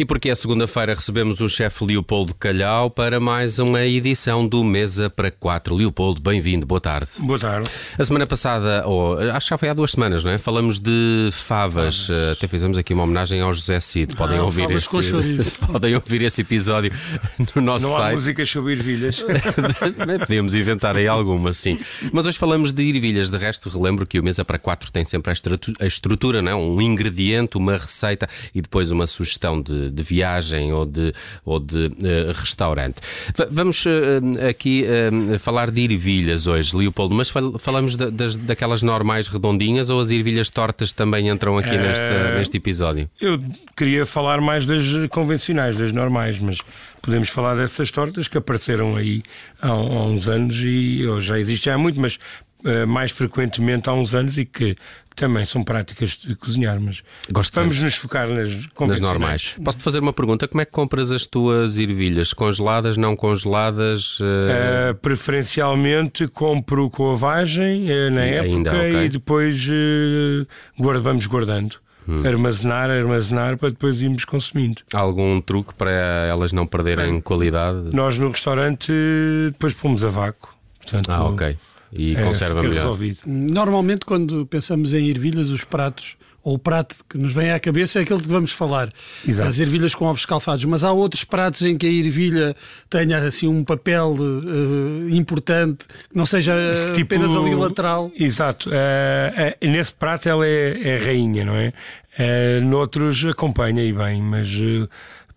E porque é segunda-feira recebemos o chefe Leopoldo Calhau para mais uma edição do Mesa para Quatro. Leopoldo, bem-vindo, boa tarde. Boa tarde. A semana passada, ou acho que já foi há duas semanas, não é? Falamos de favas. favas. Até fizemos aqui uma homenagem ao José Cid. Podem ah, ouvir esse Podem ouvir esse episódio no nosso não site. Não há músicas sobre ervilhas. Podíamos inventar aí alguma, sim. Mas hoje falamos de ervilhas. De resto, relembro que o Mesa para Quatro tem sempre a estrutura, não é? Um ingrediente, uma receita e depois uma sugestão de, de viagem ou de, ou de uh, restaurante. V vamos uh, aqui uh, falar de ervilhas hoje, Leopoldo, mas fal falamos da, das, daquelas normais redondinhas ou as ervilhas tortas também entram aqui neste, neste episódio? Eu queria falar mais das convencionais, das normais, mas podemos falar dessas tortas que apareceram aí há, há uns anos e já existem há muito, mas uh, mais frequentemente há uns anos e que, também são práticas de cozinhar, mas Gosto vamos nos focar nas, nas normais. Posso-te fazer uma pergunta? Como é que compras as tuas ervilhas? Congeladas, não congeladas? Uh... Uh, preferencialmente compro com a vagem na e época ainda, okay. e depois guarda, vamos guardando. Hum. Armazenar, armazenar para depois irmos consumindo. Há algum truque para elas não perderem é. qualidade? Nós no restaurante depois pomos a vácuo. Portanto, ah, ok e é, conserva melhor. Resolvido. Normalmente, quando pensamos em ervilhas, os pratos ou o prato que nos vem à cabeça é aquele que vamos falar. Exato. As ervilhas com ovos escalfados. Mas há outros pratos em que a ervilha tenha assim um papel uh, importante, que não seja tipo, apenas ali lateral. Exato. Uh, uh, nesse prato ela é, é rainha, não é? Uh, noutros acompanha e bem, mas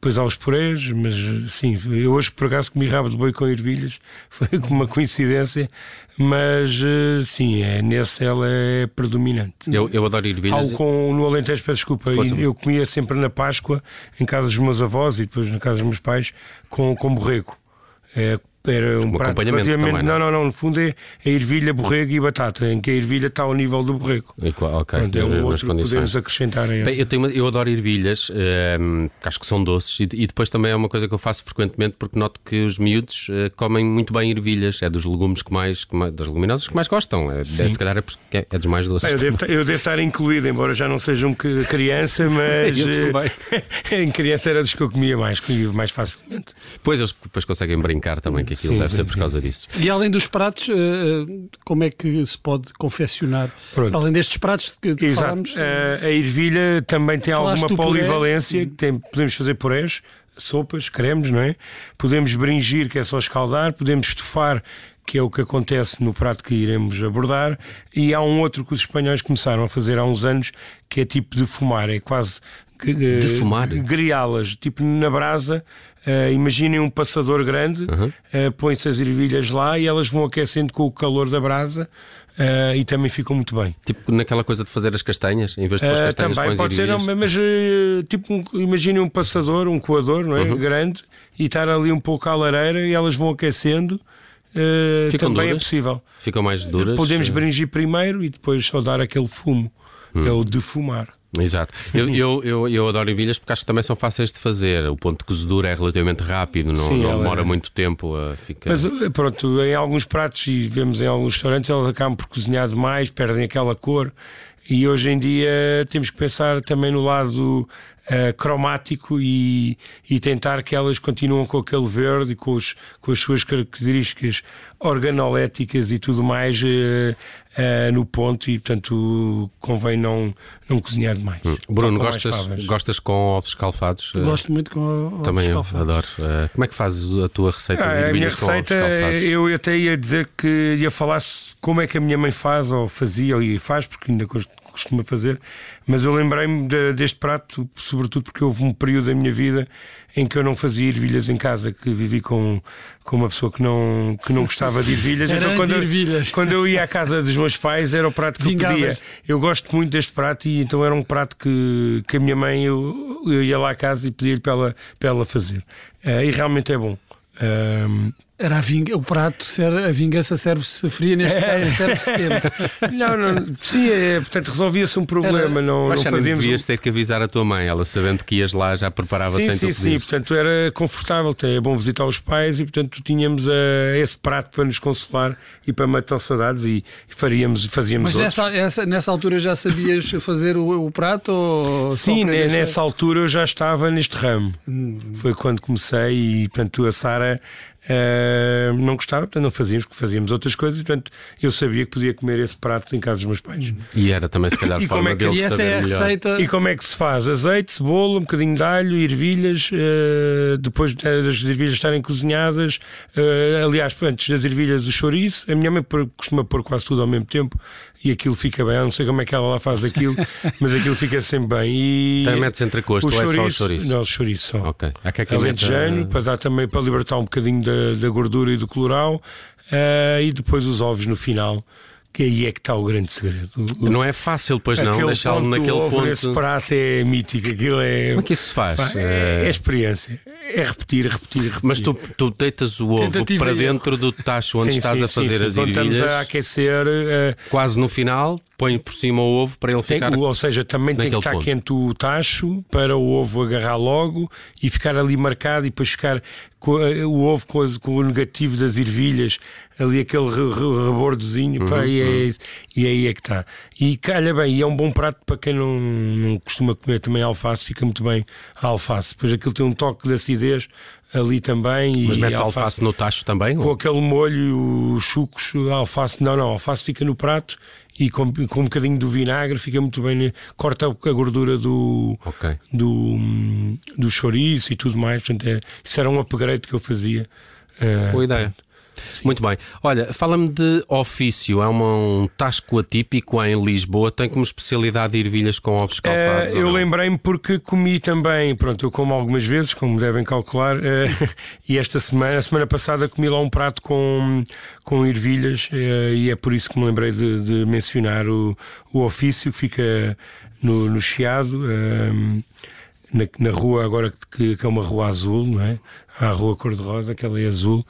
depois há os purés, mas sim, eu hoje por acaso comi rabo de boi com ervilhas, foi uma coincidência, mas eh, sim, é, nesse ela é predominante. Eu, eu adoro ervilhas. Algo com, no Alentejo, peço desculpa, eu comia sempre na Páscoa, em casa dos meus avós e depois na casa dos meus pais, com, com borrego. É, era um, prato relativamente. Também, não? não, não, no fundo é a ervilha, borrego e batata, em que a ervilha está ao nível do borrego. E, ok, Pronto, é um outro que podemos acrescentar a essa. Bem, eu, tenho, eu adoro ervilhas, um, acho que são doces, e, e, depois também é uma coisa que eu faço frequentemente porque noto que os miúdos uh, comem muito bem ervilhas, é dos legumes que mais, que mais das leguminosas que mais gostam, é, é, se calhar é, porque é, é dos mais doces. eu, devo, eu devo estar incluído, embora já não seja um criança, mas em criança era dos que eu comia mais, comia mais facilmente. Pois eles depois conseguem brincar também, que aquilo sim, deve sim, ser por causa disso. E além dos pratos, eh, eh, como é que se pode confeccionar? Pronto. Além destes pratos que, que falamos? Eh, a ervilha também tem alguma polivalência, tem, podemos fazer purés, sopas, cremes, não é? Podemos bringir, que é só escaldar, podemos estufar, que é o que acontece no prato que iremos abordar, e há um outro que os espanhóis começaram a fazer há uns anos, que é tipo de fumar, é quase defumar, griá-las, tipo na brasa, Uh, imaginem um passador grande, uhum. uh, põe-se as ervilhas lá e elas vão aquecendo com o calor da brasa. Uh, e também ficam muito bem. Tipo naquela coisa de fazer as castanhas, em vez de pôr as castanhas, Também pode ser, não, mas tipo, um, imaginem um passador, um coador, não é? Uhum. Grande, e estar ali um pouco à lareira e elas vão aquecendo. Uh, também é duras? é possível. Ficam mais duras? Podemos bringir primeiro e depois só dar aquele fumo. Hum. É o defumar. Exato. Eu, eu, eu, eu, adoro ervilhas porque acho que também são fáceis de fazer. O ponto de cozedura é relativamente rápido, não, Sim, não demora é... muito tempo a ficar. Mas eh, pronto, em alguns pratos e vemos em alguns restaurantes, elas acabam por cozinhar demais, perdem aquela cor. E hoje em dia temos que pensar também no lado uh, cromático e, e, tentar que elas continuem com aquele verde, com, os, com as suas características organoléticas e tudo mais uh, uh, no ponto e, portanto, convém não, não cozinhar demais. Hum. Bruno, gostas, gostas com ovos escalfados? Gosto muito com ovos Também escalfados. Também adoro. como é que fazes a tua receita ah, de A minha receita, eu até ia dizer que ia falar como é que a minha mãe faz ou fazia ou faz, porque ainda costuma fazer, mas eu lembrei-me de, deste prato, sobretudo porque houve um período da minha vida em que eu não fazia ervilhas em casa, que vivi com, com uma pessoa que não, que não gostava de ervilhas. então, quando, ervilhas. Eu, quando eu ia à casa dos meus pais, era o prato que Vingavas. eu pedia. Eu gosto muito deste prato e então era um prato que, que a minha mãe, eu, eu ia lá à casa e pedia-lhe para ela, para ela fazer. Uh, e realmente é bom. Uh, Era a o prato, a vingança serve-se fria, neste é. caso serve-se quente. não, não, sim, é, portanto resolvia-se um problema. Era, não, mas não fazíamos... devias ter que avisar a tua mãe, ela sabendo que ias lá já preparava sim, sem Sim, sim, portanto era confortável, é bom visitar os pais e portanto tínhamos uh, esse prato para nos consolar e para matar saudades e, e faríamos, fazíamos Mas nessa, essa, nessa altura já sabias fazer o, o prato? Ou sim, nessa altura eu já estava neste ramo. Hum. Foi quando comecei e portanto a Sara Uh, não gostava, portanto não fazíamos, porque fazíamos outras coisas, portanto eu sabia que podia comer esse prato em casa dos meus pais. E era também, se calhar, a forma é que, e essa é a melhor. receita. E como é que se faz? Azeite, cebola, um bocadinho de alho, ervilhas, uh, depois das ervilhas estarem cozinhadas, uh, aliás, antes das ervilhas, o chouriço. A minha mãe costuma pôr quase tudo ao mesmo tempo e aquilo fica bem. Eu não sei como é que ela lá faz aquilo, mas aquilo fica sempre bem. E Também metes entrecosto ou é só o chouriço? Não, o chouriço só. Ok. Há que é Alentejano, para dar também para libertar um bocadinho da, da gordura e do colorau. Uh, e depois os ovos no final que aí é que está o grande segredo. O, não é fácil, pois não, deixá-lo naquele ponto. Esse prato é mítico, aquilo é. Como é que isso se faz? Pá, é, é, experiência, é repetir, repetir, repetir. Mas tu, tu deitas o ovo Tentativa para dentro do tacho onde sim, estás sim, a fazer sim, as ervilhas. Estamos a aquecer. Uh, quase no final, põe por cima o ovo para ele tem, ficar. Ou seja, também tem que estar ponto. quente o tacho para o ovo agarrar logo e ficar ali marcado e depois ficar com, uh, o ovo com, as, com o negativo das ervilhas ali aquele rebordozinho, uhum, pá, e, é, uhum. e aí é que está. E calha bem, e é um bom prato para quem não, não costuma comer também alface, fica muito bem a alface. Depois aquilo tem um toque de acidez ali também. Mas metes alface, alface, no tacho também? Com ou? aquele molho, os chucos, alface, não, não, alface fica no prato e com, com um bocadinho do vinagre fica muito bem, né? corta a gordura do, okay. do, do chouriço e tudo mais. Portanto, é, isso era um upgrade que eu fazia. Uh, Boa ideia. Pronto. Sim. Muito bem. Olha, fala-me de ofício. É uma, um tasco atípico em Lisboa. Tem como especialidade ervilhas com ovos escalfados? Uh, eu lembrei-me porque comi também. Pronto, eu como algumas vezes, como devem calcular. Uh, e esta semana, a semana passada, comi lá um prato com, com ervilhas. Uh, e é por isso que me lembrei de, de mencionar o, o ofício que fica no, no Chiado. Na, na, rua agora que, que, é uma rua azul, não é? Há a rua cor-de-rosa, que ela é azul.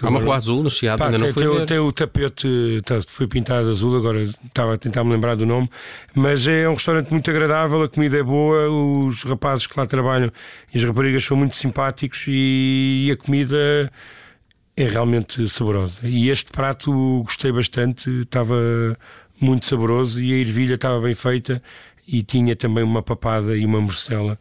Há uma rua azul no Chiado, ainda não foi tem, tem o tapete, tá, foi pintado azul, agora estava a tentar me lembrar do nome, mas é um restaurante muito agradável, a comida é boa, os rapazes que lá trabalham e as raparigas são muito simpáticos e, e a comida é realmente saborosa. E este prato gostei bastante, estava muito saboroso e a ervilha estava bem feita e tinha também uma papada e uma morcela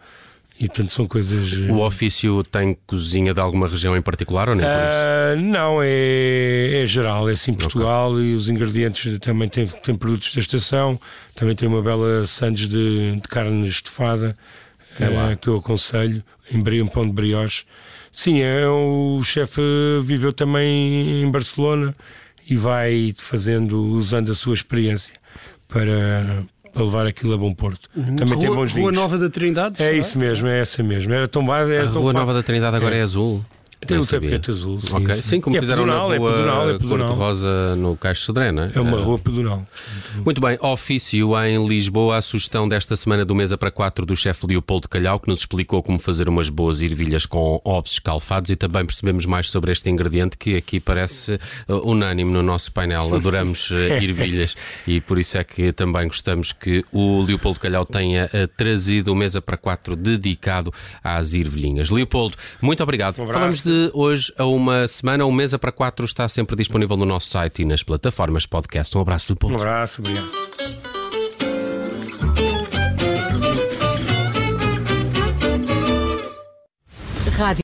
e portanto são coisas. O ofício tem cozinha de alguma região em particular ou nem por isso? Uh, não, é, é geral, é assim Portugal okay. e os ingredientes também têm, têm produtos da estação, também tem uma bela sandes de, de carne estofada é uh, que eu aconselho, em, em pão de brioche. Sim, é, o chefe viveu também em Barcelona e vai fazendo, usando a sua experiência para, para levar aquilo a bom porto. Uhum. Também Rua, tem bons vinhos. Rua Nova da Trindade? É isso mesmo, é essa mesmo. Era tombada. Era a Rua Nova da Trindade agora é, é azul. Tem o tapete azul. Sim, okay. sim. sim como é fizeram pedonal, na rua é pedonal, é pedonal. Cor-de-Rosa no Caixo Sodré, não é? É uma rua pedonal. Muito bem, ofício em Lisboa, a sugestão desta semana do Mesa para Quatro do chefe Leopoldo Calhau, que nos explicou como fazer umas boas ervilhas com ovos escalfados e também percebemos mais sobre este ingrediente que aqui parece uh, unânime no nosso painel. Adoramos uh, ervilhas e por isso é que também gostamos que o Leopoldo Calhau tenha trazido o Mesa para Quatro dedicado às ervilhinhas. Leopoldo, muito obrigado. Um Falamos de hoje a uma semana. O Mesa para Quatro está sempre disponível no nosso site e nas plataformas podcast. Um abraço do ponto. Um abraço, obrigado. Rádio